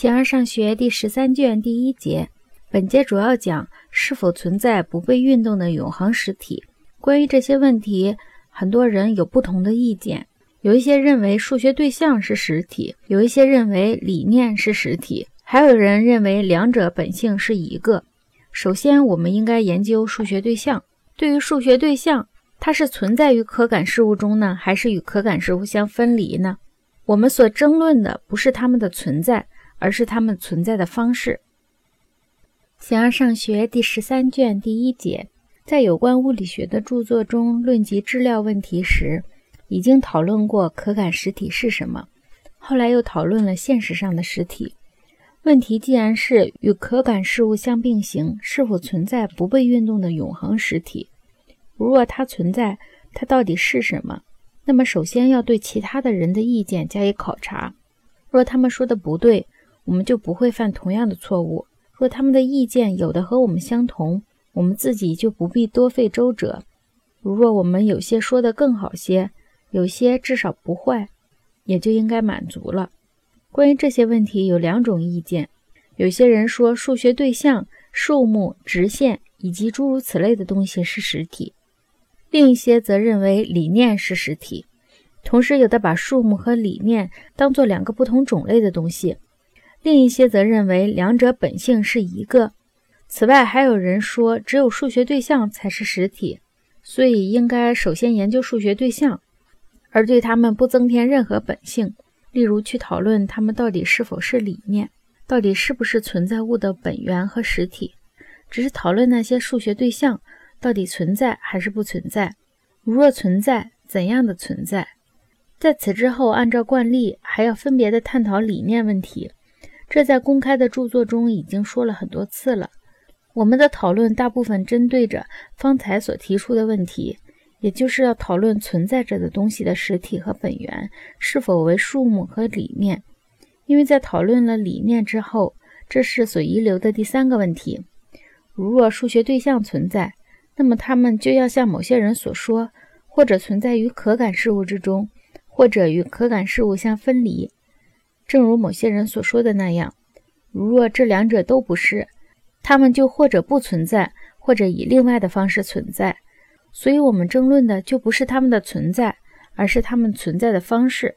形而上学第十三卷第一节，本节主要讲是否存在不被运动的永恒实体。关于这些问题，很多人有不同的意见。有一些认为数学对象是实体，有一些认为理念是实体，还有人认为两者本性是一个。首先，我们应该研究数学对象。对于数学对象，它是存在于可感事物中呢，还是与可感事物相分离呢？我们所争论的不是它们的存在。而是它们存在的方式。形而上学第十三卷第一节，在有关物理学的著作中论及质料问题时，已经讨论过可感实体是什么，后来又讨论了现实上的实体。问题既然是与可感事物相并行，是否存在不被运动的永恒实体？如若它存在，它到底是什么？那么首先要对其他的人的意见加以考察。若他们说的不对，我们就不会犯同样的错误。若他们的意见有的和我们相同，我们自己就不必多费周折。如若我们有些说的更好些，有些至少不坏，也就应该满足了。关于这些问题有两种意见：有些人说数学对象、数目、直线以及诸如此类的东西是实体；另一些则认为理念是实体。同时，有的把数目和理念当作两个不同种类的东西。另一些则认为两者本性是一个。此外，还有人说只有数学对象才是实体，所以应该首先研究数学对象，而对它们不增添任何本性。例如，去讨论它们到底是否是理念，到底是不是存在物的本源和实体，只是讨论那些数学对象到底存在还是不存在。如若存在，怎样的存在？在此之后，按照惯例，还要分别的探讨理念问题。这在公开的著作中已经说了很多次了。我们的讨论大部分针对着方才所提出的问题，也就是要讨论存在着的东西的实体和本源是否为数目和理念。因为在讨论了理念之后，这是所遗留的第三个问题：如若数学对象存在，那么它们就要像某些人所说，或者存在于可感事物之中，或者与可感事物相分离。正如某些人所说的那样，如若这两者都不是，他们就或者不存在，或者以另外的方式存在。所以，我们争论的就不是他们的存在，而是他们存在的方式。